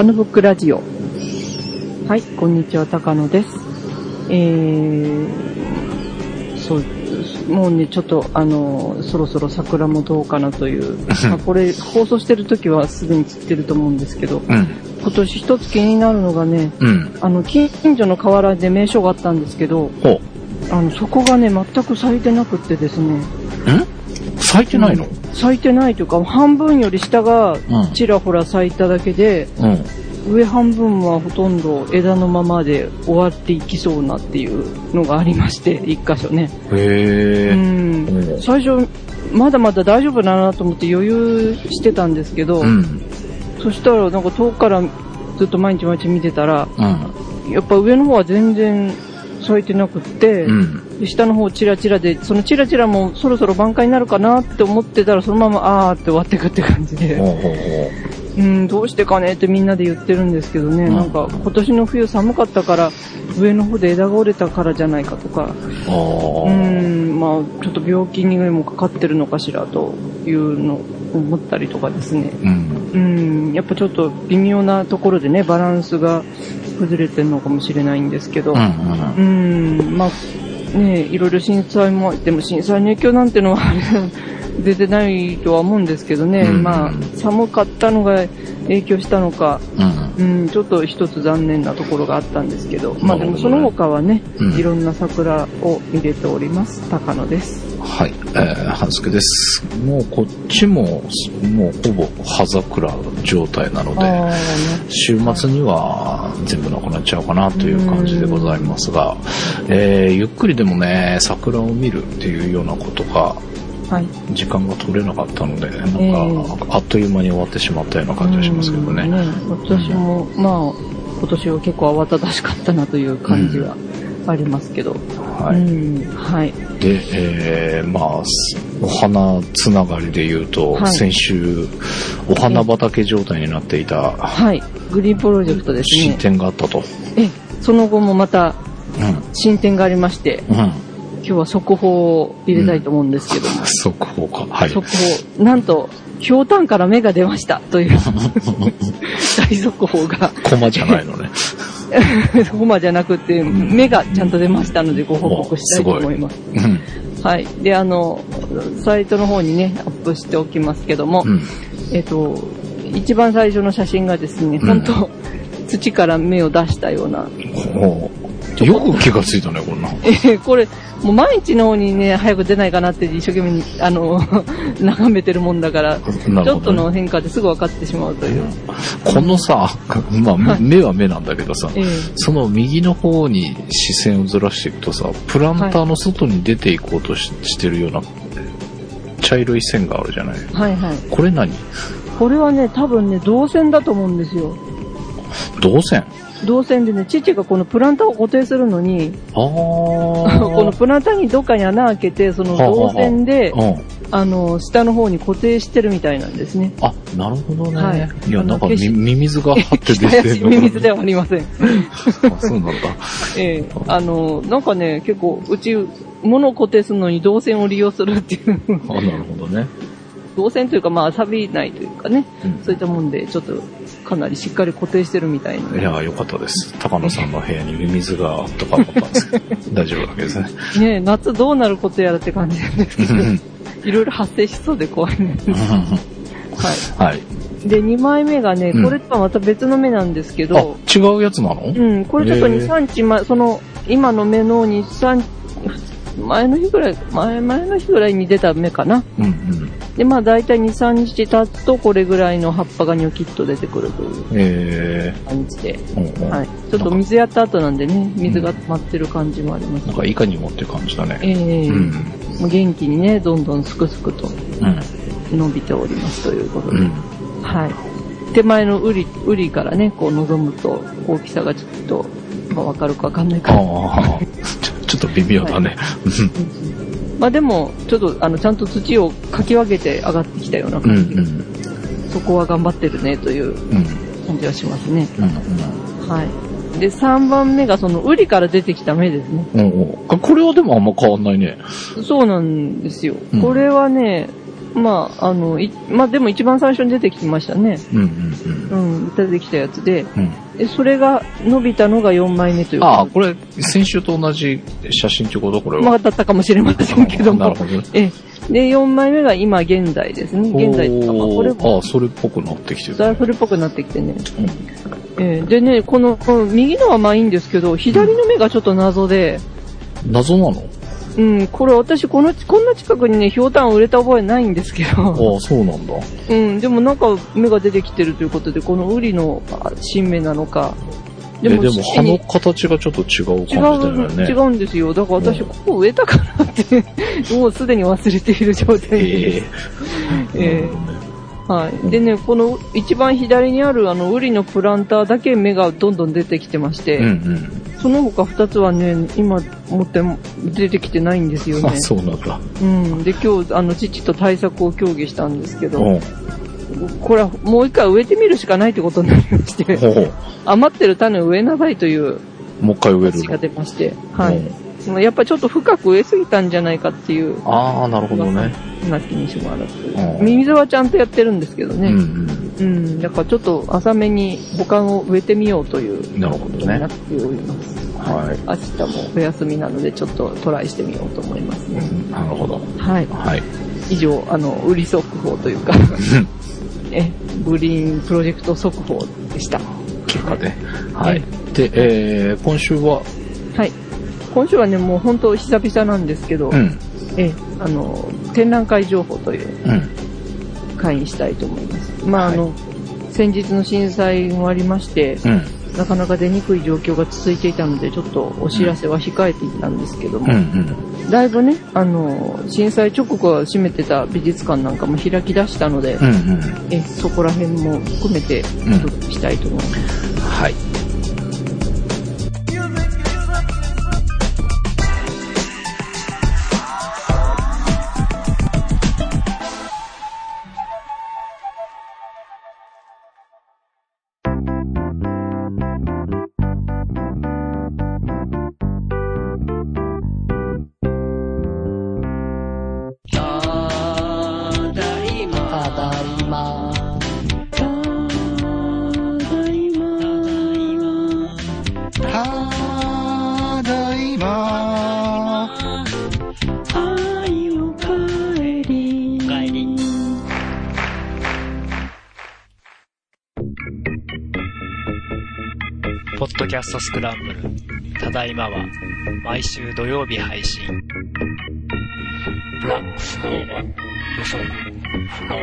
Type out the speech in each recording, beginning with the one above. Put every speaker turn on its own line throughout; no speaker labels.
高野ブックラジオ。はい、こんにちは、高野です。えー、そう、もうね、ちょっと、あの、そろそろ桜もどうかなという、まあ、これ、放送してる時はすぐに散ってると思うんですけど、
うん。
今年一つ気になるのがね、
うん。
あの、近所の河原で名所があったんですけど。あの、そこがね、全く咲いてなくってですね、
ん？咲いてないの？
咲いてないというか、半分より下が
うん
ちらほら咲いただけで、
うん。
上半分はほとんど枝のままで終わっていきそうなっていうのがありまして、一箇所ね。う
へえ。
ん。
うん
最初、まだまだ大丈夫だなと思って余裕してたんですけど、
うん。
そしたらなんか遠くからずっと毎日毎日見てたら、
うん。
やっぱ上の方は全然咲いてなくって、
うん。
で下の方チラチラで、そのチラチラもそろそろ挽回になるかなって思ってたら、そのままあーって終わってくって感じで。
ほう
ん、どうしてかねってみんなで言ってるんですけどね、
うん
なんか今年の冬寒かったから、上の方で枝が折れたからじゃないかとか、
う。
ん、まあちょっと病気にもかかってるのかしらというのを思ったりとかですね。
うん。
うん、やっぱちょっと微妙なところでね、バランスが崩れてるのかもしれないんですけど、
うん。
うん、まあね、いろいろ震災も、でも震災の影響なんてのは出てないとは思うんですけどね、
うん
まあ寒かったのが影響したのか、
うん。
うん、ちょっと一つ残念なところがあったんですけど、まあでもその他はね、
うん
いろんな桜を入れております。高野です。
はい。えー、半助です。もうこっちも、もうほぼ葉桜状態なので、
ね。
週末には全部なくなっちゃうかなという感じでございますが、えーゆっくりでもね、桜を見るっていうようなことが、
はい。
時間が取れなかったので、なんか、
え
あっという間に終わってしまったような感じがしますけどね。
うん私も、まあ、今年は結構慌ただしかったなという感じはありますけど。
はい。
うん、はい。
で、えー、まあ、すお花つながりで言うと、
はい
先週、お花畑状態になっていた
はい。グリーンプロジェクトです
進
ね。
展があったと。
え、その後もまた
うん。
進展がありまして、
うん。
今日は速報を入れたいと思うんですけども、
速報か。はい。
速報、なんと、ひょうたんから芽が出ましたという 大速報が、
コマじゃないのね。
ホマじゃなくて、芽がちゃんと出ましたのでご報告したいと思います。
うん。
はい。で、あの、サイトの方にね、アップしておきますけども、
うん。
えっと、一番最初の写真がですね、
うん
土から芽を出したような、
よく気がついたね、こんな。
えーこれ、もう毎日の方にね、早く出ないかなって一生懸命に、あの、眺めてるもんだから、
ね
ちょっとの変化ですぐ分かってしまうという。
このさ、まあ、
はい
目は目なんだけどさ、
ええ
その右の方に視線をずらしていくとさ、プランターの外に出ていこうとし,、てるような茶色い線があるじゃない。
はいはい。
これ何？
これはね、多分ね、銅線だと思うんですよ。
銅線？
銅線でね、父がこのプランターを固定するのに。このプランターにどっかに穴開けて、その銅線で、
うん。
あの、下の方に固定してるみたいなんですね。
あ、なるほどね。
はい
い、や、なんかミミズが 張って出てるの
ミミズではありません。
あ、そうなんだ。
ええあの、なんかね、結構、うち、物を固定するのに銅線を利用するっていう、
あ、なるほどね。
銅線というか、まあ、錆びないというかね、
うん
そういったもんで、ちょっと、かなりしっかり固定してるみたいな。
いや、よかったです。高野さんの部屋にミミズがあったか思ったんですけど、大丈夫なわけですね。
ねえ夏どうなることやらって感じなんですけど、
うん
いろいろ発生しそうで怖いね。は
はい。
い。で、2枚目がね、
うん
これとはまた別の目なんですけ
あ
ど、、
違うやつなの？
うん、これちょっと2、
へえ
3日前、その、今の目の2、3、前の日ぐらい、前、前の日ぐらいに出た目かな。
うんうん。
で、まあ大体2、3日経つと、これぐらいの葉っぱがニョキッと出てくるという
え
感じで。
ー、うんうん
はい。ちょっと水やった後なんでね、水が溜まってる感じもあります
なん。かいかにもって感じだね。
ええ
うん。
元気にね、どんどんすくすくと
うん。
伸びておりますということで。
うん。
はい。手前のウリ、ウリからね、こう望むと大きさがちょっと、まあわかるかわかんないか。
ああ、ちょちょっと微妙だね。
まあでも、ちょっとあの、ちゃんと土をかき分けて上がってきたような
うん。うん
感じで、そこは頑張ってるねという
うん。うん。
感じはしますね。
うん。
はい。で、3番目がそのウリから出てきた芽ですね。
うん。うん。これはでもあんま変わんないね。
そうなんですよ。
うん
これはね、まあ、あの、いまあでも一番最初に出てきましたね。
うんうん
うん、出てきたやつで、
うん。うん。
でそれが伸びたのが4枚目という
ああ、
か、
これ、先週と同じ写真ってこと？これは。
まあだったかもしれませんけども。
なるほどね。
ええ。で、4枚目が今現在ですね。現在とか、まあこれ
ああ、それっぽくなってきてる。
だいぶ古っぽくなってきてね。ええでね、この、この右のはまあいいんですけど、左の目がちょっと謎で、
謎なの？
うん、これ私この、こんな近くにね、ひょうたん売れた覚えないんですけど、
ああ、そうなんだ。
うん、でもなんか目が出てきてるということで、このウリのあ新芽なのか。
え、でも
四
葉の形がちょっと違う
違
感じだよ
う、
ね。
違うんですよ。だから私、
うん
ここ植えたかなって、もうすでに忘れている状態で
え
はい。でね、この一番左にあるあの、ウリのプランターだけ芽がどんどん出てきてまして、
うんうん。
その他二つはね、今持っても出てきてないんですよね
あ、。そうなんだ。
うん。で、今日、あの、父と対策を協議したんですけど、
うん。
これはもう一回植えてみるしかないってことになりまして、余ってる種を植えなさいという
もう一回植える
話が
の。
出まして、はい。
うん
やっぱちょっと深く植えすぎたんじゃないかっていう、
ああ、なるほどね。
なきにしもあらず。
うん
水はちゃんとやってるんですけどね。
うん
うん。だからちょっと浅めに他を植えてみようという
うん。なるほどね
なっ。ております。
はい。
明日もお休みなのでちょっとトライしてみようと思いますね。
なるほど。
はい。
はい。
以上、あの、売り速報というか、え、グリーンプロジェクト速報でした。
結果で。はい。で、えー、今週は、
はい。今週はね、もう本当久々なんですけど、
うん。
え、あの、展覧会情報という
うん。
会にしたいと思います。まあ、
はい
あの、先日の震災もありまして、
うん。
なかなか出にくい状況が続いていたので、ちょっとお知らせは控えていたんですけども、
うん。うん。
だいぶね、あの、震災直後は閉めてた美術館なんかも開き出したので、
うん。うん。
えそこら辺も含めて
うん
お届けしたいと思います。
はい。
ストスクランブル。ただいまは、毎週土曜日配信。ブラックスの予測不能。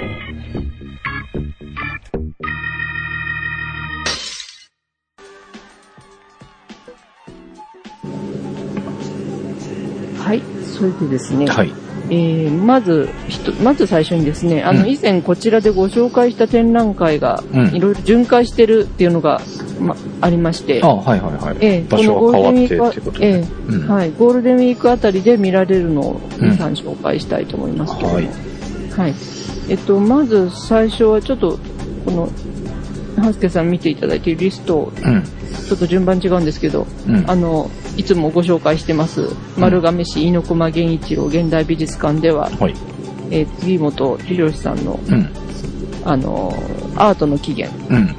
はい。それでですね、
はい。
えー、まず、ひとまず最初にですね、あの、
うん
以前こちらでご紹介した展覧会が、
うん
いろいろ巡回してるっていうのが、ま、ありまして、
あはいはいはい。
ええ
場所が変わってってことで。
え
うん
はい、ゴールデンウィークあたりで見られるのを
うん
2、3紹介したいと思いますけども、
はい
はい。えっと、まず最初はちょっと、この、ハスケさん見ていただいているリストを、
うん。
ちょっと順番違うんですけど、
うん。
あの、いつもご紹介してます、丸亀市猪熊源一郎現代美術館では、
はい。
えー杉本博さんの、
うん。
あの、アートの起源
うん。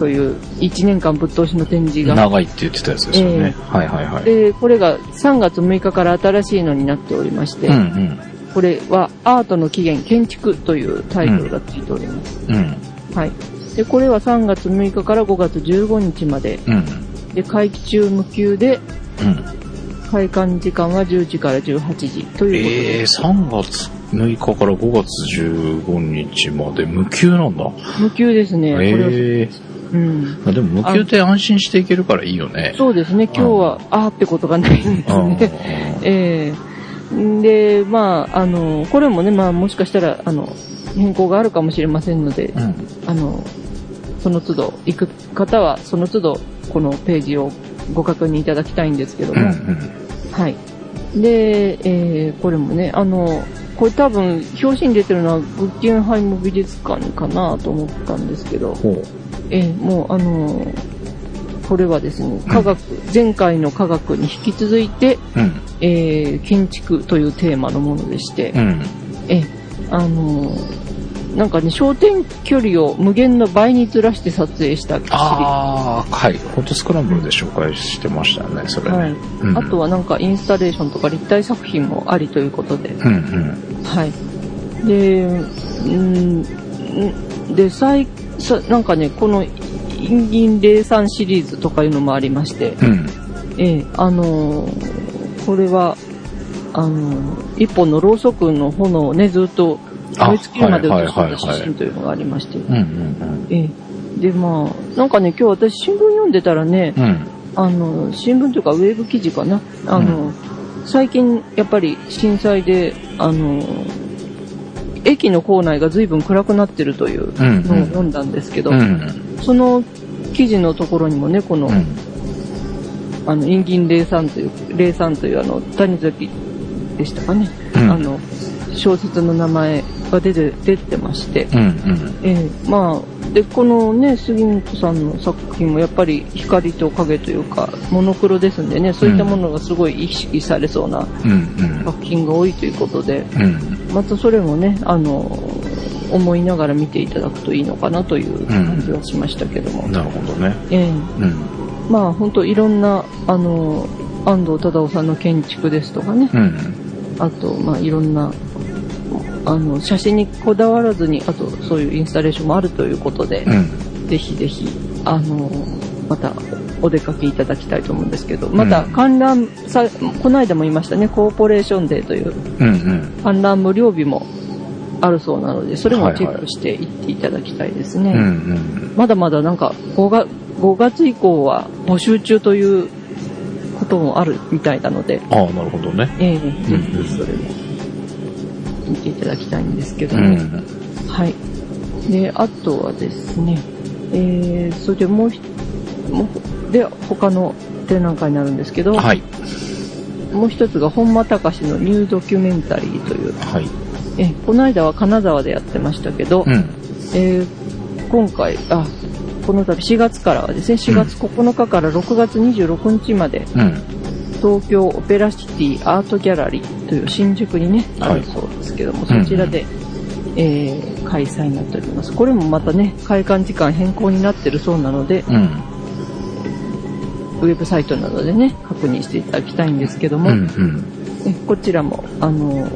という1年間ぶっ通しの展示が、
長いって言ってたやつですよね。はいはいはい。
で、これが3月6日から新しいのになっておりまして、
うんうん。
これはアートの起源建築というタイトルがついております。
うん。
はい。で、これは3月6日から5月15日まで、
うん。
で、会期中無休で、
うん。
開館時間は10時から18時という
えー、3月6日から5月15日まで無休なんだ。
ことで、無休ですね。これは
え
うん。
ー、でも無休って安心していけるからいいよね。
そうですね。今日は、あーってことがないんです
うん
ね。ええで、まあ、あの、これもね、まあ、もしかしたら、あの、変更があるかもしれませんので、
うん。
あの、その都度、行く方は、その都度、このページをご確認いただきたいんですけども、
うんうん。
はい。で、えー、これもね、あの、これ多分、表紙に出てるのは、グッゲンハイム美術館かなと思ったんですけど。えー、もう、あの、これはですね、科学、前回の科学に引き続いて、
うん。
えー、建築というテーマのものでして、
うん。
えあの、なんかね、焦点距離を無限の倍にずらして撮影したシリー
ああ、はい。フォトスクランブルで紹介してましたよね、それね。
はい
うん
あとはなんかインスタレーションとか立体作品もありということで、
うんうん。
はい。で、うん、んで、最、さなんかね、この、インギン03シリーズとかいうのもありまして、
うん。
ええ、あのーこれは、あのー一本のろうそくの炎をね、ずっと燃え尽きるまで写した写真というのがありまして。で、まあ、なんかね、今日私新聞読んでたらね、
うん。うん。
あの、新聞というかウェブ記事かな。あの、最近やっぱり震災で、あの、駅の構内が随分暗くなってるという
うん
のを読んだんですけど、
うん。
その記事のところにもね、この、
うん。
あの、インギン03という、03というあの、谷崎でしたかね。
うん
あの、小説の名前が出て、出てまして、
うんうん。
ええまあ、で、このね、杉本さんの作品もやっぱり光と影というか、モノクロですんでね、そういったものがすごい意識されそうな
うんうん。
作品が多いということで、
うん。
またそれもね、あの、思いながら見ていただくといいのかなという感じはしましたけども。
なるほどね。
ええ
うん。
まあ本当いろんな、あの、安藤忠雄さんの建築ですとかね、
うん。
あと、まあいろんな、あの、写真にこだわらずに、あとそういうインスタレーションもあるということで、
うん。
ぜひぜひ、あの、またお出かけいただきたいと思うんですけど、また
うん
観覧さ、この間も言いましたね、コーポレーションデーという。観覧無料日もあるそうなので、それもチェックしていっていただきたいですね。まだまだなんか5月、5月以降は募集中ということもあるみたいなので、
ああ、なるほどね。
ええぜひそれも見ていただきたいんですけど
う
ね。
ん。
はい。で、あとはですね、えー、それでもうひ、もう、で、他の展覧会になるんですけど、
はい。
もう一つが本間隆のニュードキュメンタリーという、
はい。
え、この間は金沢でやってましたけど、
うん。
えー今回、あ、この度4月からはですね、4月9日から6月26日まで、
うん。
東京オペラシティアートギャラリーという新宿にね、
はい
あるそうですけども、そちらで、えー開催になっております。これもまたね、開館時間変更になってるそうなので、
うん。
ウェブサイトなどでね、確認していただきたいんですけども、
うんうん。
えこちらも、あの、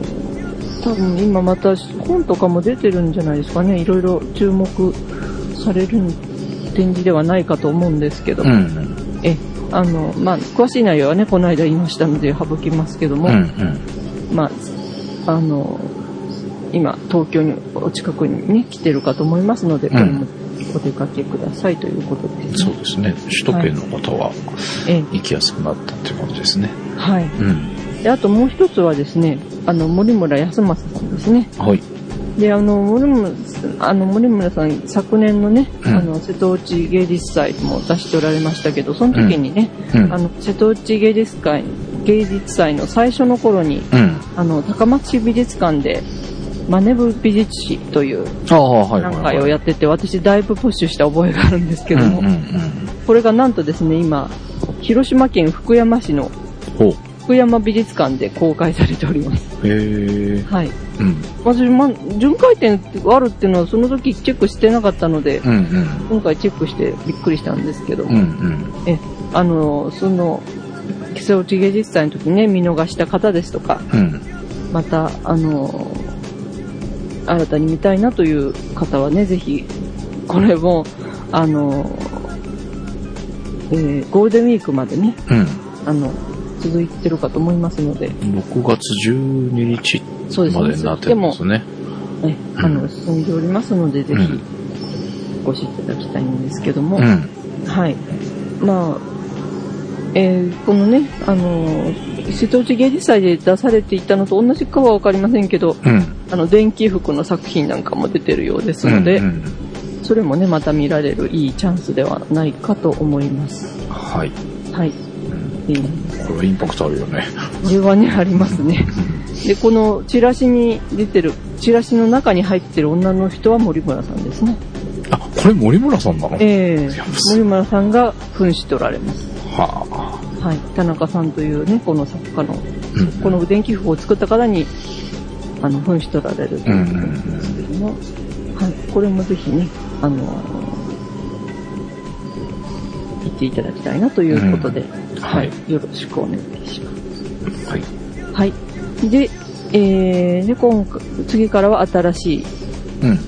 多分今また本とかも出てるんじゃないですかね、いろいろ注目される展示ではないかと思うんですけども、
うん
え、あの、まあ、詳しい内容はね、この間言いましたので省きますけども、
うん。うん。
まあ、あの、今、東京に、お近くにね、来てるかと思いますので、これもお出かけくださいということで
うん。
す、
そうですね。首都圏の方は
え
行きやすくなったっていう感じですね。
え、はい。
うん。
で、あともう一つはですね、あの、森村康正さんですね。
はい。
で、あの、森村さん、あの、森村さん、昨年のね、
うん
あの、瀬戸内芸術祭も出しておられましたけど、その時にね、
うん。
あの、瀬戸内芸術会、芸術祭の最初の頃に、
うん。
あの、高松市美術館で、マネブ美術史という
ああ、はいはい
段
はい。
階をやってて、私だいぶプッシュした覚えがあるんですけども。これがなんとですね、今、広島県福山市の。福山美術館で公開されております。
へえ。
はい。
うん。
私、ま、巡回展があるっていうのはその時チェックしてなかったので、
うんうん。
今回チェックしてびっくりしたんですけど、
うんうん。
え、あの、その、木瀬内芸術祭の時にね、見逃した方ですとか、
うん。
また、あの、新たに見たいなという方はね、ぜひ、これも、あの、えーゴールデンウィークまでね、
うん。
あの、続いてるかと思いますので、
6月12日までになってるんですね。
ね、あの、進んでおりますので、ぜひ
うん、
お越しいただきたいんですけども、
うん。
はい。まあ、えーこのね、あの、瀬戸内芸術祭で出されていたのと同じかはわかりませんけど、
うん。
あの、電気服の作品なんかも出てるようですので、
うんうん
それもね、また見られるいいチャンスではないかと思います。
はい。
はい。えー
これはインパクトあるよね。
これはね、ありますね。で、このチラシに出てる、チラシの中に入ってる女の人は森村さんですね。
あ、これ森村さんなの？
ええ
いや
森村さんが扮しておられます。
は
はい。田中さんというね、この作家の、
あ。うん
この電気服を作った方に、あの、紛失取られるということなんですけども、はい。これもぜひね、あの、行っていただきたいなということで、は
はい
い。よろしくお願いします。
はい。
はい。で、えー、で、今回、次からは新しい、
うん。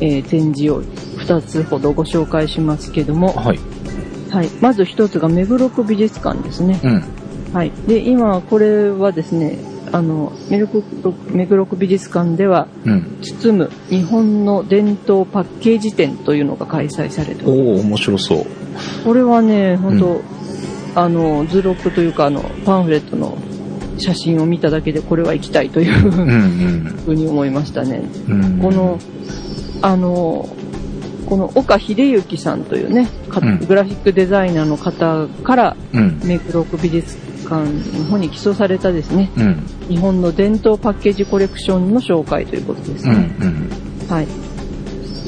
えー展示を2つほどご紹介しますけども、
はい。
はい。まず1つが目黒区美術館ですね。
うん。
はい。で、今、これはですね、あの、目黒区目黒区美術館では、
うん。
包む日本の伝統パッケージ展というのが開催されており
おお面白そう。
これはね、本当、
う
あの、図録というか、あの、パンフレットの写真を見ただけで、これは行きたいという。ふうに思いましたね。
うん。
この、あの、この岡秀幸さんというね、か
うん
グラフィックデザイナーの方から、
うん。
目黒区美術館の方に寄贈されたですね、
うん。
日本の伝統パッケージコレクションの紹介ということです
うん。う
ね。
ん。
はい。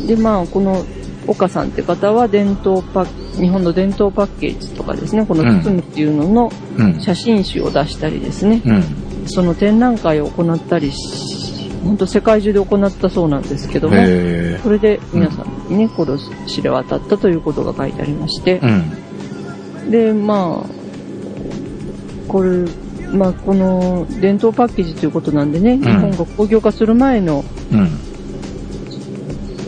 で、まあ、この岡さんって方は伝統パッ、日本の伝統パッケージとかですね、この包むっていうのの
うん。
写真集を出したりですね、
うん。
その展覧会を行ったりし、本当世界中で行ったそうなんですけども、
へ
それで皆さんにね、これを知れ渡ったということが書いてありまして。で、まあ、これ、まあ、この伝統パッケージということなんでね、日本が工業化する前の、
う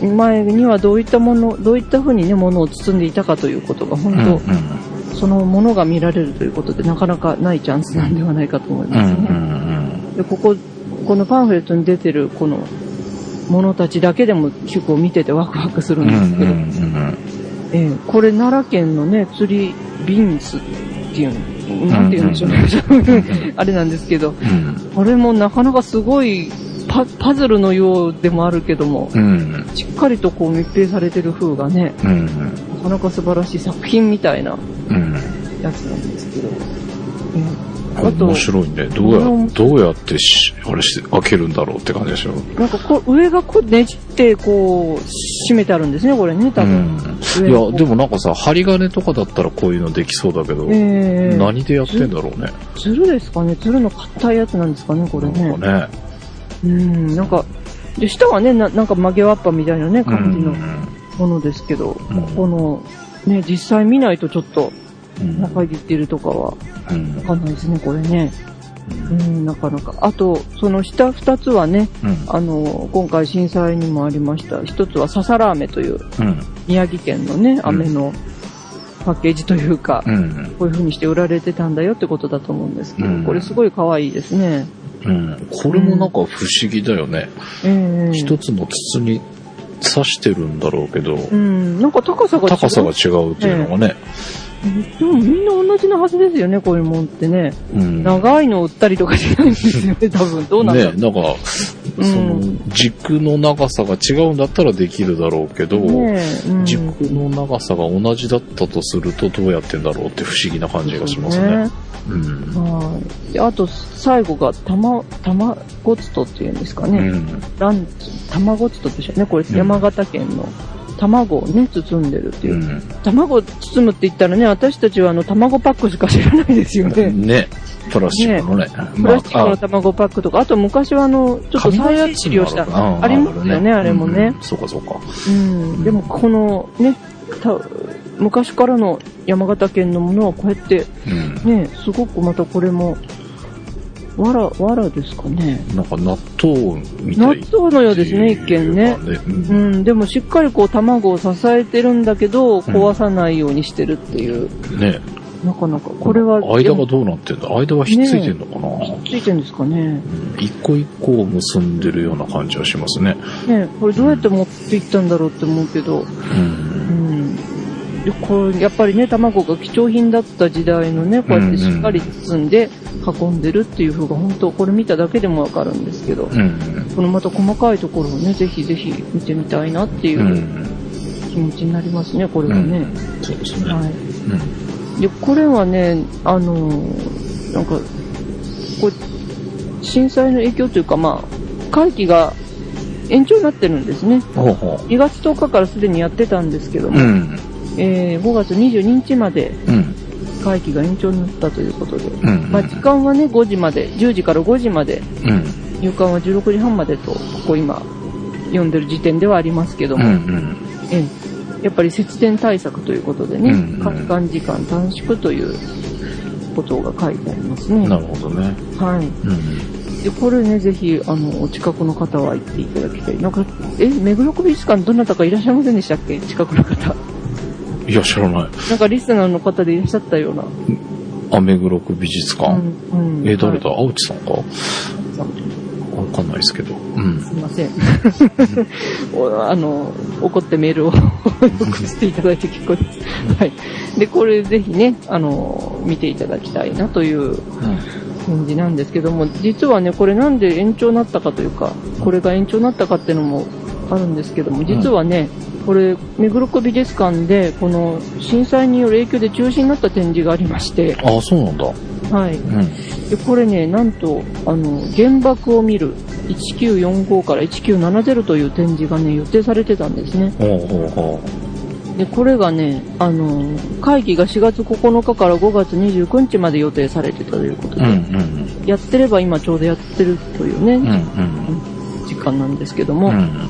ん。
前にはどういったもの、どういった風にね、ものを包んでいたかということが、本
うん。
当、そのものが見られるということで、なかなかないチャンスなんではないかと思い
うん。
ますね。
うん。
で、ここ、このパンフレットに出てる、この、ものたちだけでも結構見ててワクワクする
うんん。
ですけど、
うん。
ええこれ奈良県のね、釣りビンスていう、なんていうんでしょう。ね、あれなん。ですけど、あ。れもなかなかすごいパパズルのようでもあるけども、
うん。
しっかりとこう密閉されてる風がね、
うん。
なかなか素晴らしい作品みたいな。やつなん。ですけど、うん。あと
面、白いね。どうや、どうやってし、あれして、開けるんだろうって感じでしょ？
なんかこう上がこうねじってこう閉めてあるんですね、これね、多分。
うん。いや、でもなんかさ、針金とかだったらこういうのできそうだけど、
ええ
何でやってんだろうね。
つるですかね？つるの硬いやつなんですかね、これね。
ね。
うん、なんか、で、下はね、ななんか曲げわっぱみたいなね、感じの
うん
ものですけど、
うん
この、ね、実際見ないとちょっと、
うん
中に言ってるとかは、
うん。
わかんないですね、これね。うん、なかなか。あと、その下二つはね、
うん。
あの、今回震災にもありました、一つはササラーメという
うん。
宮城県のね、飴のパッケージというか、
うん。
こういう風にして売られてたんだよってことだと思うんですけど、
うん。
これすごい可愛いですね。
うん。これもなんか不思議だよね。
ええ
一つの筒に刺してるんだろうけど、
うん、なんか高さが違う。
高さが違うっていうのがね。
でもみんな同じなはずですよね、こういうもんってね。
うん
長いのを売ったりとかしないんですよね、多分。どうなんだろう。
ねなんか、
うん
その軸の長さが違うんだったらできるだろうけど、
ねえうん
軸の長さが同じだったとするとどうやってんだろうって不思議な感じがしますね。うん。
はあと、最後が、たま、たまごつとっていうんですかね。
うん。
ランチ、たまごつとでしょうね。これ
うん
山形県の卵をね、包んでるっていうう。
ん。
卵を包むって言ったらね、私たちはあの、卵パックしか知らないですよね。
ね。プラスチックのね。
プラスチックの卵パックとか、あと昔はあの、ちょっと再発利用した、ありますよね、あれもね。
そうかそうか。
うん。でもこのね、た昔からの山形県のものはこうやって、
うん。
ね、すごくまたこれも、わら、わらですかね。
なんか納豆みたい
納豆のようですね、一見ね。
う。
うんん、でもしっかりこう卵を支えてるんだけど、壊さないようにしてるっていう、
ね
なかなか、これは、
間がどうなってんだ？間はひっついてんのかな、
ついてるんですかね。
うん一個一個を結んでるような感じはしますね。
ね、これどうやって持っていったんだろうって思うけど、
う。
うんん。で、これ、やっぱりね、卵が貴重品だった時代のね、こうやってしっかり包んで運んでるっていう風が、本当これ見ただけでもわかるんですけど、
うん。
このまた細かいところをね、ぜひぜひ見てみたいなっていううん気持ちになりますね、これはね。
そうですね。
はい。
うん
で、これはね、あのーなんか、これ、震災の影響というか、まあ、会期が延長になってるんですね。
ほうほ
2月10日からすでにやってたんですけど
う。
も、
うん。
えー5月22日まで
うん。
会期が延長になったということで、
うん。
まあ、時間はね、5時まで、10時から5時まで、
うん。
入館は16時半までと、ここ今、読んでる時点ではありますけど
うん
も、
うん。
ええやっぱり節電対策ということでね、
うんうん
開館時間短縮ということが書いてありますね。
なるほどね。
はい。
うん。
で、これね、ぜひ、あの、お近くの方は行っていただきたい。なんか、え、目黒区美術館どなたかいらっしゃいませんでしたっけ？近くの方。
いや、知らない。
なんかリスナーの方でいらっしゃったような。
アメグロク美術館。
うんうん
え、誰だ？
はい
青内さんか？わかんないですけど。うん。
すいません。お あの、怒ってメールを 送っていただいて結構です。はい。で、これぜひね、あの、見ていただきたいなという感じなんですけども、実はね、これなんで延長になったかというか、これが延長になったかっていうのもあるんですけども、実はね、これ、目黒区美術館で、この震災による影響で中止になった展示がありまして、
ああ、そうなんだ。
はい。
うん。
でこれね、なんと、あの、原爆を見る1945から1970という展示がね、予定されてたんですね。
ほうほうほ
で、これがね、あの、会議が4月9日から5月29日まで予定されてたということ
う。
で、
うんうん。
やってれば今ちょうどやってるというね、
うんうん。
時間なんですけども、
うん。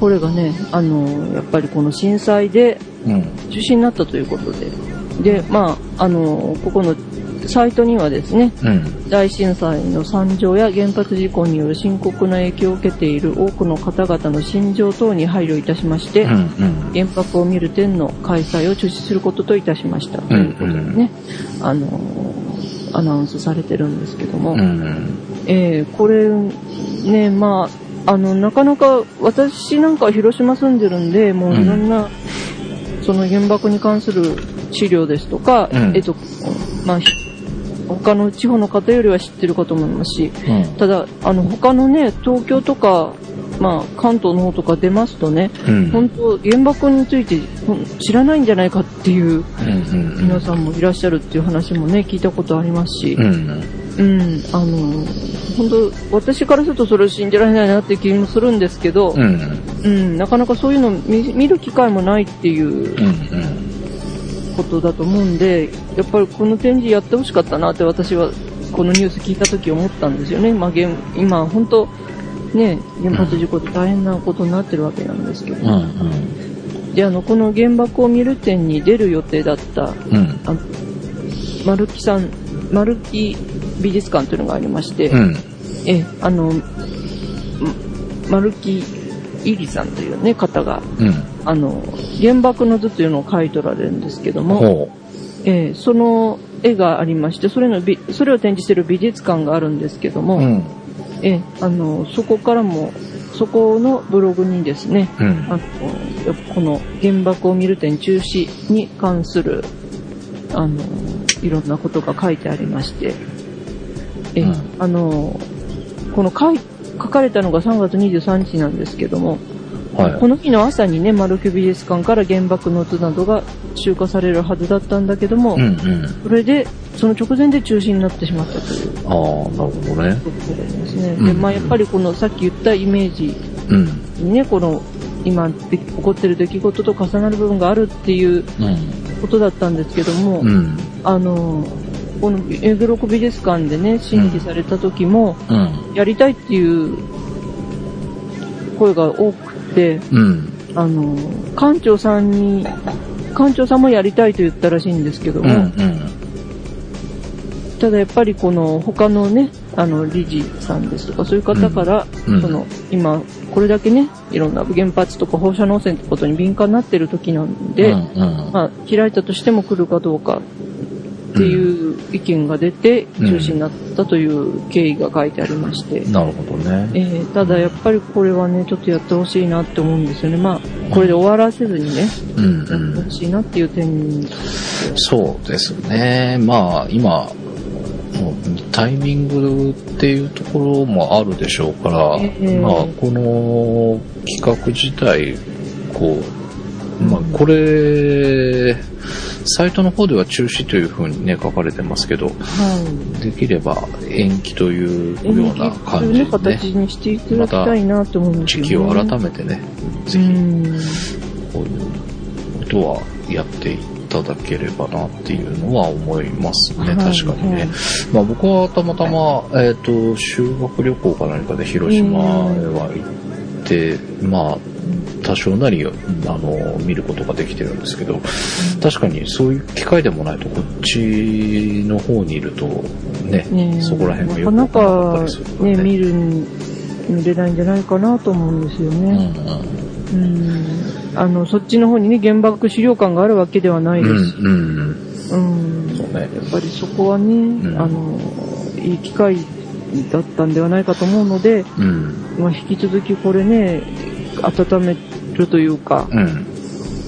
これがね、あの、やっぱりこの震災で
うん。
中止になったということで、で、まあ、あの、ここのサイトにはですね、
うん。
大震災の惨状や原発事故による深刻な影響を受けている多くの方々の心情等に配慮いたしまして、
うんうん。
原爆を見る展の開催を中止することといたしました。ということでね、あのーアナウンスされてるんですけども、
うん。
えーこれ、ね、まあ、あの、なかなか、私なんかは広島住んでるんで、もういろんな、その原爆に関する資料ですとか、
うん
えっと、まあ、ひ他の地方の方よりは知ってるかと思いますし、
うん。
ただ、あの、他のね、東京とか、まあ、関東の方とか出ますとね、
うん。
本当原爆について知らないんじゃないかっていう
うんうん。
皆さんもいらっしゃるっていう話もね、聞いたことありますし、
うん。
うん、あの、本当私からするとそれを信じられないなって気もするんですけど、
うん。
うん、なかなかそういうのを見見る機会もないっていう
うん。
ことだと思うんで、やっぱりこの展示やってほしかったなって私はこのニュース聞いた時思ったんですよね。まあ、現今本当ね、原発事故で大変なことになってるわけなんですけど。
うん。うん。
で、あの、この原爆を見る展に出る予定だった、
うん。
あの、丸木さん、丸木美術館というのがありまして、
うん。
え、あの、ん丸木入りさんというね、方が、
うん。
あの、原爆の図というのを描いとられるんですけども、
ほ
えーその絵がありまして、それの美、それを展示している美術館があるんですけど
う。
も、
うん。
えーあの、そこからも、そこのブログにですね、
うん。
あの、この原爆を見る展中止に関する、あの、いろんなことが書いてありまして、え、
うん
あの、この書い書かれたのが3月23日なんですけども、
はい。
この日の朝にね、丸木美術館から原爆の図などが集荷されるはずだったんだけども、
うんうん。
それで、その直前で中止になってしまったという
ああ、なるほどね。
ことですね。
うん
で、まあやっぱりこのさっき言ったイメージ
うん。
にね、この今で起こってる出来事と重なる部分があるっていう
うん。
ことだったんですけども、
うん。
あの、この目黒区美術館でね、審議された時も、
うん。
やりたいっていう声が多くて、
うん。
あの、館長さんに、館長さんもやりたいと言ったらしいんですけど
うん。
も、
うん。
ただやっぱりこの他のね、あの理事さんですとかそういう方から、
うん
その今これだけね、いろんな原発とか放射能汚染ってことに敏感になってる時なんで、
うんうん
まあ開いたとしても来るかどうかっていう意見が出て
うん
中止になったという経緯が書いてありまして、
なるほどね。
えーただやっぱりこれはね、ちょっとやってほしいなって思うんですよね。まあ、これで終わらせずにね、
うん
やって
うん。
ほしいなっていう点に、
そうですね。まあ、今、タイミングっていうところもあるでしょうから、
ええ
まあ、この企画自体、こう、まあ、これ、サイトの方では中止というふうにね、書かれてますけど、
はい。
できれば延期というような感じ
延期というね、形にしていただきたいなと思うんですよね。
時期を改めてね、ぜひ、
うん
こういうことはやっていったただければなっていうのは思いますね、
はい。
確かにね。
はい。
まあ僕はたまたま、えっ、と、修学旅行か何かで広島へは行って、まあ、多少なり、あの、見ることができてるんですけど、確かにそういう機会でもないと、こっちの方にいると、ね、
ね
そこら辺がよく
なか
ったりするから
ね、見るん、見れないんじゃないかなと思うんですよ
うん
ね。うん。あの、そっちの方にね、原爆資料館があるわけではない
うん、
ですし。
うん、うん。
う。やっぱりそこはね、
ん
あの、いい機会だったんではないかと思うので、
うん、
まあ、引き続きこれね、温めるというか、
うん、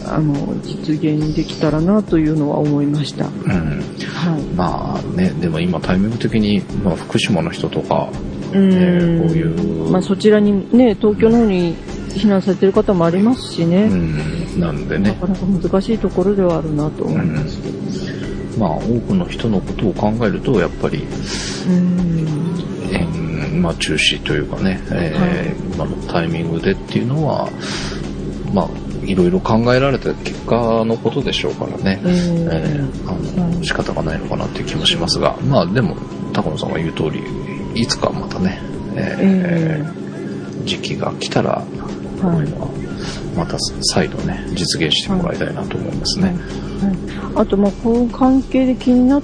あの、実現できたらなというのは思いました。は
うん。
い。
まあね、でも今タイミング的に、まあ福島の人とか、
うん、
ねこういう
まあ、そちらにね、東京の方に避難されてる方もありますし
う
ね、
ん、なんでね、
なかなか難しいところではあるなと思います。けど。
まあ多くの人のことを考えると、やっぱり、
うん。
えーまあ中止というかね、えー今のタイミングでっていうのは、まあ、いろいろ考えられた結果のことでしょうからね、
えー
えーあ
はい。
の仕方がないのかなっていう気もしますが、まあでも、高野さんが言う通り、いつかまたね、えー時期が来たら、こういうのは、また再度ね、実現してもらいたいなと思いますね。
はいあと、まあ、この関係で気になっ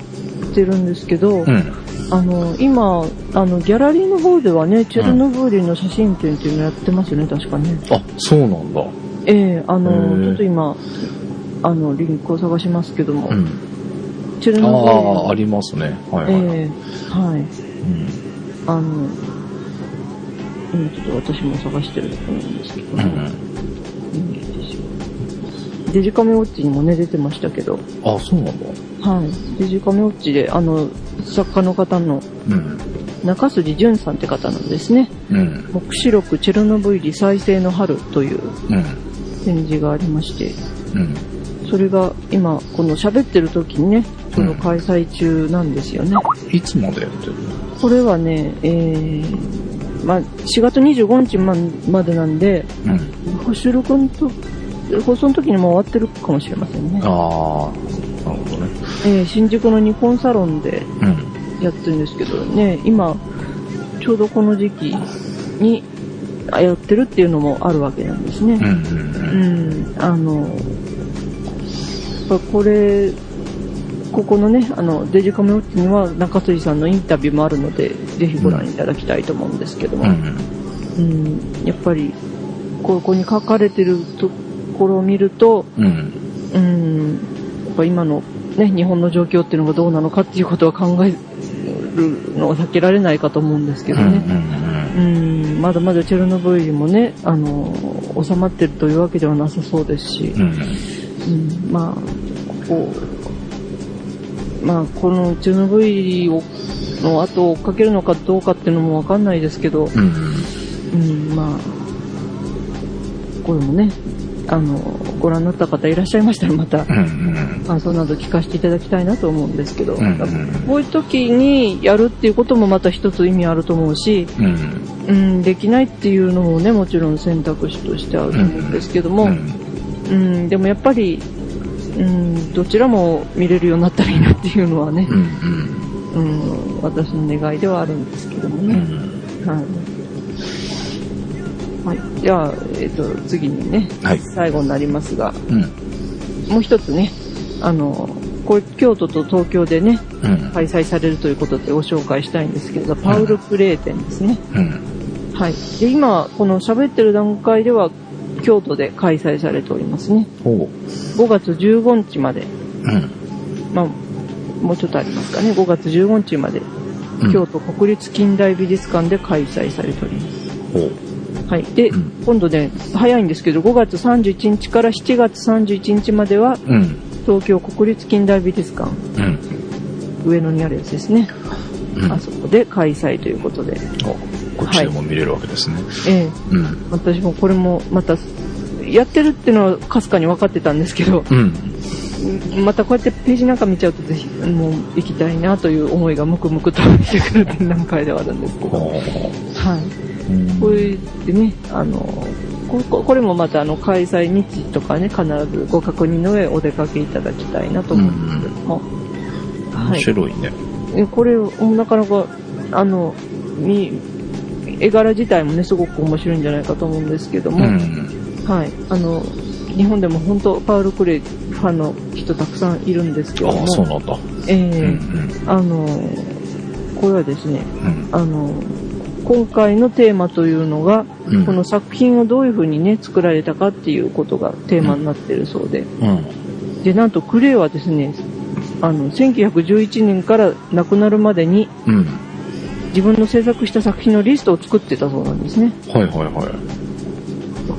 てるんですけど、
うん。
あの、今、あの、ギャラリーの方ではね、チェルノブイリの写真展っていうのやってますよね、確かね。
あ、そうなんだ。
ええあの、ちょっと今、あの、リンクを探しますけども、
うん。
チェルノブイリ
あ
の
あ、ありますね。はいはい、はい
ええはい。
うん。
あの、今ちょっと私も探してるところなんですけど、
うん
デジカメウォッチにもね、出てましたけど、
あ、そうなんだ。
はい。デジカメウォッチで、あの、作家の方の
うん。
中筋淳さんって方なんですね。
うん。
目視録チェルノブイリ再生の春という
うん。
展示がありまして、
うん。
それが今、この喋ってる時にね、ちょうど開催中なんですよね。
いつまでやってるの？
これはね、えー、まあ、4月25日ままでなんで、
うん。
収録のと、放送の時にもう終わってるかもしれませんね。
ああ、なるほどね。
えー新宿の日本サロンで
うん。
やってるんですけどね、今、ちょうどこの時期にあやってるっていうのもあるわけなんですね。
うん。うん。
うん、あの、これ、ここのね、あの、デジカメウォッチには中辻さんのインタビューもあるので、ぜひご覧いただきたいと思うんですけども、
うん。
うん、やっぱり、ここに書かれてるところを見ると、
うん。
うん、やっぱ今のね、日本の状況っていうのがどうなのかっていうことは考えるのは避けられないかと思うんですけど
うん。
ね。うん、まだまだチェルノブイリもね、あの、収まってるというわけではなさそうですし、
うん。
うん、まあ、こう、まあ、このチェルノブイリを、の後を追っかけるのかどうかっていうのもわかんないですけど、
うん。
うん、まあ、これもね、あの、ご覧になった方いらっしゃいましたらまた
うん。
感想など聞かせていただきたいなと思うんですけど、
うん
こういう時にやるっていうこともまた一つ意味あると思うし、
うん。
うん、できないっていうのもね、もちろん選択肢としてあると思うんですけども、うん、でもやっぱり、うん、どちらも見れるようになったらいいなっていうのはね、
うん。
うん、私の願いではあるんですけどもね。
うん。
はい。はい。じゃあ、えっ、と、次にね、
はい。
最後になりますが、
うん。
もう一つね、あの、これ京都と東京でね、
うん。
開催されるということでご紹介したいんですけれど、パウルプレー展ですね。
うん。
はい。で、今、この喋ってる段階では、京都で開催されておりますね。
ほ
5月15日まで、
う。うん。
まあ、もうちょっとありますかね。5月15日まで、
うん
京都国立近代美術館で開催されております。はい。で、
うん
今度ね、早いんですけど、5月31日から7月31日までは、
うん。
東京国立近代美術館、
うん。
上野にあるやつですね。
うん。
あそこで開催ということで。
おこっちでも見れるわけですね。
ええ
うん。
私もこれもまた、やってるっていうのはかすかに分かってたんですけど、
うん。
またこうやってページなんか見ちゃうとぜひ、もう行きたいなという思いがムクムクと出てくる展覧会ではあるんですけど、
ほ
はい。
う。うん
これでね、あの、これもまたあの開催日とかね、必ずご確認の上お出かけいただきたいなと思うんですけども。は
面
い。
白いね。
えこれ、なかなか、あの、み、絵柄自体もね、すごく面白いんじゃないかと思うんですけども、
うん。
はい。あの、日本でも本当、パウル・クレイファンの人たくさんいるんですけど
あ
も、
あ、そうなんだ。
え
うん
えあの、これはですね、
うん。
あの、今回のテーマというのが、
うん。
この作品をどういうふうにね、作られたかっていうことがテーマになっているそうで。
うん。
で、なんとクレイはですね、あの、1911年から亡くなるまでに
うん。
自分の制作した作品のリストを作ってたそうなんですね。
はいはいはい。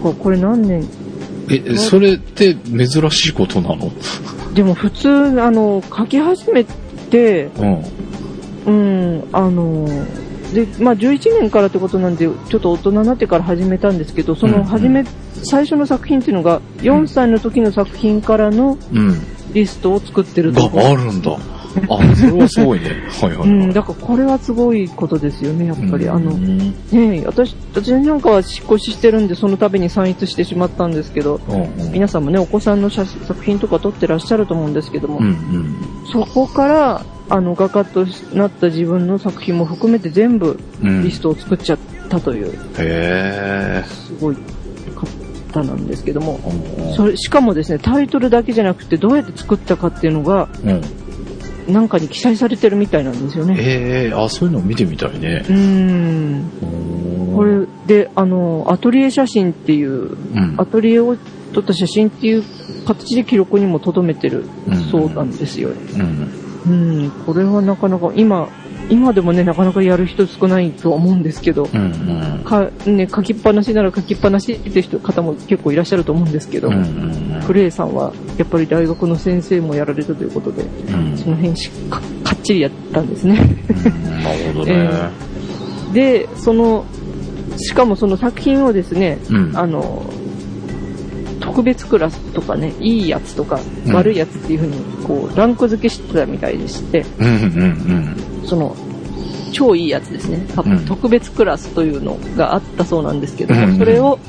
だからこれ何年？
え、それって珍しいことなの？
でも普通、あの、書き始めて、
うん。
うん、あの、で、まあ11年からってことなんで、ちょっと大人になってから始めたんですけど、そ
うんうん
の始め、最初の作品っていうのが、4歳の時の作品からの
うん。
リストを作ってると。
があるんだ。あ、それはすごいね。はいはいはい。
うん、だからこれはすごいことですよね、やっぱり。あの
う、ん
ねえ、私、私なんかは引っ越ししてるんで、その度に散逸してしまったんですけど、
うん
皆さんもね、お子さんの写真作品とか撮ってらっしゃると思うんですけども、
うんうん。
そこから、あの、画家となった自分の作品も含めて全部
うん。
リストを作っちゃったという、
へ
すごい方なんですけども、
え。
それ、しかもですね、タイトルだけじゃなくて、どうやって作ったかっていうのが、
うん。
なんかに記載されてるみたいなんですよね。
ええあ、そういうの見てみたいね
う。ーん。これで、あの、アトリエ写真っていう、
うん。
アトリエを撮った写真っていう形で記録にも留めてるそうなんですよ。
うん。
うん、これはなかなか、今、今でもね、なかなかやる人少ないとは思うんですけど、
うんうん。
か、ね、書きっぱなしなら書きっぱなしっていう人方も結構いらっしゃると思うんですけど、
うんうん
クレイさんはやっぱり大学の先生もやられたということで、
うん。
その辺しかかっちりやったんですね。
うん なるほどね。
で、その、しかもその作品をですね、
うん。
あの、特別クラスとかね、いいやつとか
うん
悪いやつっていうふうに、こう、ランク付けしてたみたいでして、
うんうん
その、超いいやつですね。多分
うん
特別クラスというのがあったそうなんですけども、
うん
それを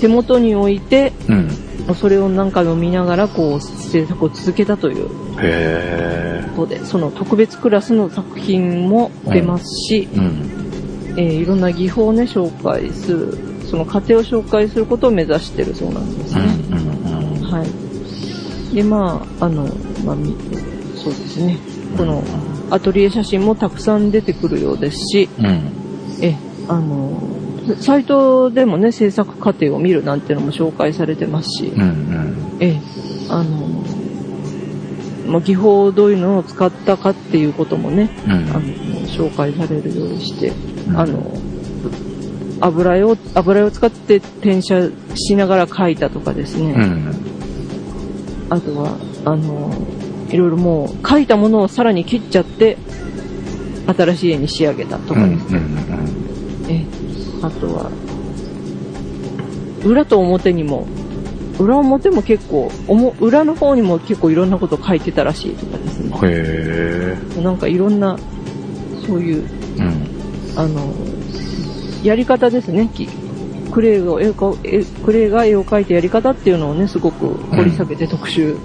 手元に置いて、
うん。うん。
それを何回も見ながら、こう、制作を続けたという。ことで、その特別クラスの作品も出ますし、
うん。
えーいろんな技法をね、紹介する、その過程を紹介することを目指してるそうなんです
うん
ね。はい。で、まあ、あの、まあ、みそうですね。この、アトリエ写真もたくさん出てくるようですし、
うん。
え、あの、サイトでもね、制作過程を見るなんていうのも紹介されてますし、
うんうん。
え、あの、まあ、技法をどういうのを使ったかっていうこともね、
うん。
あの、紹介されるようにして、
うん
あの、油絵を、油絵を使って転写しながら描いたとかですね、
うん。
あとは、あの、いろいろもう描いたものをさらに切っちゃって、新しい絵に仕上げたとかですね。えあとは、裏と表にも、裏表も結構、おも裏の方にも結構いろんなこと書いてたらしいとかですね。
へえ。
なんかいろんな、そういう、
うん。
あの、やり方ですね。きクレイが絵をクレイが絵を描いたやり方っていうのをね、すごく掘り下げて特集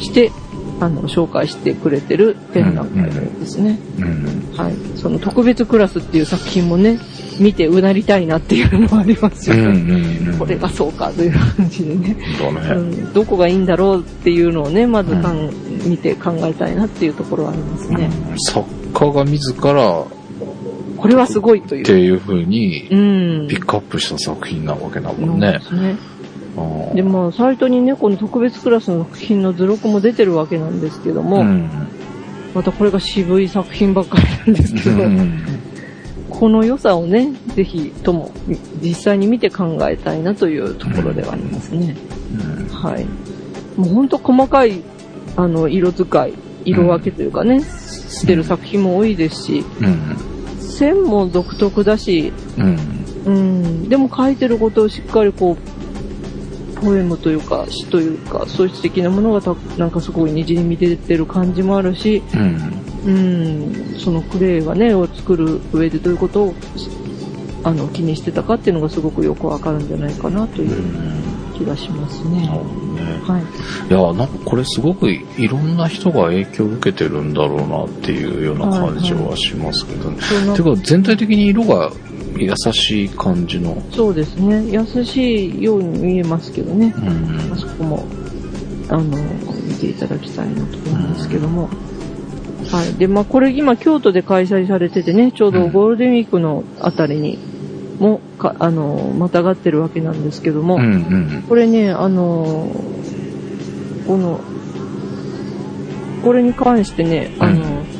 して、あの、紹介してくれてる展覧会ですね。
うん。
はい。その特別クラスっていう作品もね、見てうなりたいなっていうのもあります
うん。う
よね。
ん。うん。
これがそうかという感じでね、
だ
う
ね。
ん、どこがいいんだろうっていうのをね、まずかん、見て考えたいなっていうところはありますね。
作家が自ら
これはすごいという。
っていう風に
うん。
ピックアップした作品なわけだも
なんん
ね
で。すね。で、まあ、サイトにね、この特別クラスの作品の図録も出てるわけなんですけども、
うん。
またこれが渋い作品ばっかりなんですけど、
うん
この良さをね、ぜひとも実際に見て考えたいなというところではありますね。はい。もうほんと細かい、あの、色使い、色分けというかね、してる作品も多いですし、
うん。
線も独特だし、
うん。
うん、でも書いてることをしっかりこう、ポエムというか詩というか、そういう詩的なものがたなんかすごいにじみ出てる感じもあるし、
うん。
うん、そのクレイがね、を作る上でどういうことをあの、気にしてたかっていうのがすごくよくわかるんじゃないかなと
う
いうん気がしますね。
ね。
はい。
いや、なんかこれすごくいろんな人が影響を受けてるんだろうなっていうような感じはしますけどね。
そうなん
てか全体的に色が優しい感じの。
そうですね。優しいように見えますけどね。
うん
あそこも、あの、見ていただきたいなと思うんですけども。はい。で、まあ、これ今京都で開催されててね、ちょうどゴールデンウィークのあたりにも、かあの、またがってるわけなんですけども、
うんうん。
これね、あの、この、これに関してね、あの、
うん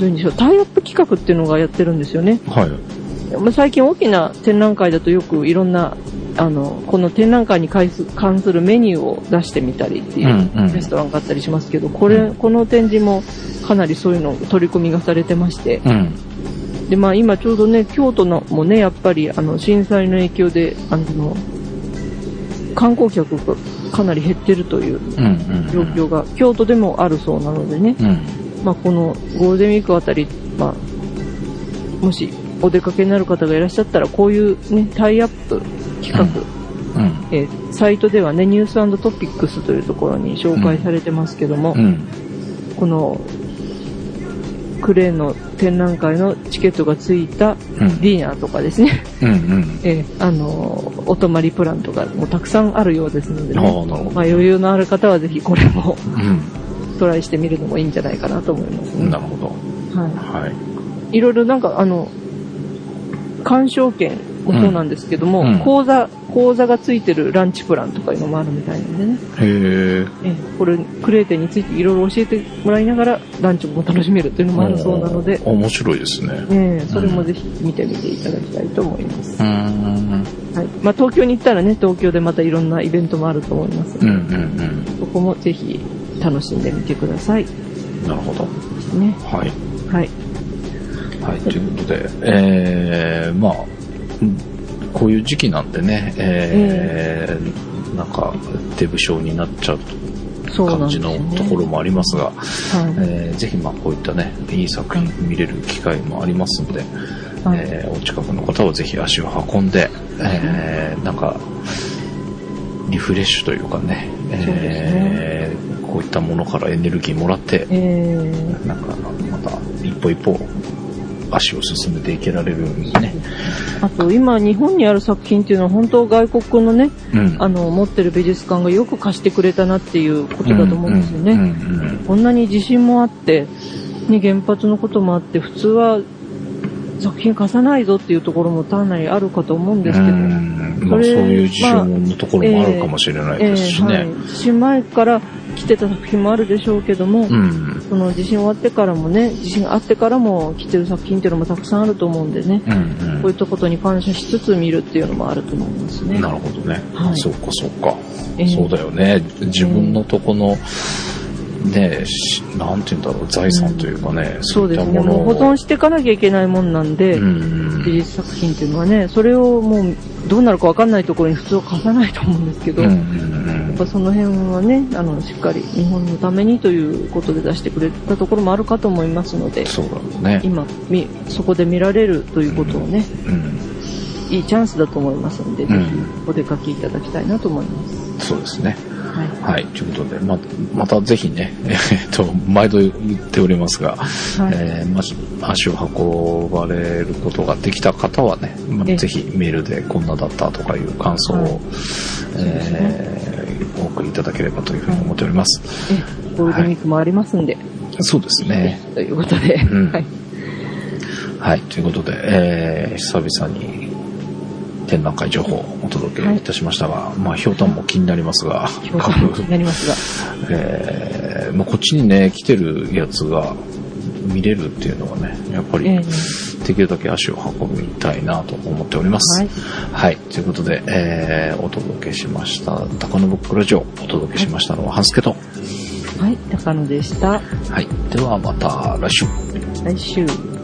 どういうんでしょう、タイアップ企画っていうのがやってるんですよね。
はい。
まあ、最近大きな展覧会だとよくいろんな、あの、この展覧会に関するメニューを出してみたりっていうレストランがあったりしますけど、これ、
うん
この展示もかなりそういうの取り組みがされてまして、
うん。
で、まあ今ちょうどね、京都のもね、やっぱりあの震災の影響で、あの、観光客がかなり減ってるという。状況が京都でもあるそうなのでね、
うん。
まあ、このゴールデンウィークあたり、まあ、もしお出かけになる方がいらっしゃったら、こういう、ね、タイアップ企画、
うん。
えーサイトではね、ニューストピックスというところに紹介されてますけども、
うん。
このクレーンの展覧会のチケットがついた
うん。
ディナーとかですね、
うんうん。
えーあのーお泊まりプランとかもたくさんあるようですのでね。まあ、余裕のある方はぜひこれも
う
トライしてみるのもいいんじゃないかなと思いますね。
ん。なるほど。
はい
はい。
いろいろなんかあの、鑑賞券もそうなんですけども、
うんうん
講座、講座がついてるランチプランとかいうのもあるみたいなんでね。
へえ。
えこれ、クレーテについていろいろ教えてもらいながらランチも楽しめるっていうのもあるそうなので、
あ面白いですね。
ええそれもぜひ見てみていただきたいと思います。
うーん。
はい。まあ、東京に行ったらね、東京でまたいろんなイベントもあると思いますので、
うんうん
そこもぜひ楽しんでみてください。
うん。なるほど。
ね。
はい。
はい。
はい、ということで、えー、まあ、うんこういう時期なんでね、えーなんか、デブ症になっちゃう感じ。のところもありますが、
はい。
えーぜひまあこういったね、いい作品見れる機会もありますので、
はい。
えーお近くの方はぜひ足を運んで、えーなんか、リフレッシュというかね、えーこういったものからエネルギーもらって、
えー。
なんかまた一歩一歩足を進めていけられるようにね。
あと今日本にある作品っていうのは本当外国のね、
うん
あの持ってる美術館がよく貸してくれたなっていうことだと思うんですよね。
うんうん
こんなに地震もあって、ね、原発のこともあって、普通は作品貸さないぞっていうところも単なりあるかと思うんですけど、
うんまあ、
そ
ういう事情のところもあるかもしれないですしね。
はい、地震前から来てた作品もあるでしょうけども、
うん
その地震終わってからもね、地震があってからも来てる作品っていうのもたくさんあると思うんでね、
うん
こういったことに感謝しつつ見るっていうのもあると思いますね。
うん、なるほどね。
はい
そうかそうか、
ええ
そうだよね。自分のとこの、ねしなんて言うんだろう、財産というかね、
そうですね。
も
う保存していかなきゃいけないもんなんで、
うん
美術作品っていうのはね、それをもうどうなるかわかんないところに普通は貸さないと思うんですけど、
うんう
や
ん
っぱその辺はね、あの、しっかり日本のためにということで出してくれたところもあるかと思いますので、
そうだね。
今、みそこで見られるということをね、
うん、
いいチャンスだと思いますので、
ん
ぜひお出かけいただきたいなと思います。
そうですね。
はい。
はい。ということで、ま、またぜひね、えっと、毎度言っておりますが、
はい
えーまじ足を運ばれることができた方はね、ま
ええ
ぜひメールでこんなだったとかいう感想を、
はい
えーお送りいただければというふうに思っております。
え、ゴールデンウィークもありますんで、
そうですね。
ということで、
うん
はい。
はい。ということで、えー久々に展覧会情報をお届けいたしましたが、まあ、ひょうたんも気になりますが、
今日も気になりますが、
えーまあ、こっちにね、来てるやつが見れるっていうのはね、やっぱり
え
できるだけ足を運びたいなと思っております。
はい
はい。ということで、えーお届けしました、高野ブックラジオ、お届けしましたのは、ハンスケと。
はい、高野でした。
はい。ではまた来週。
来週。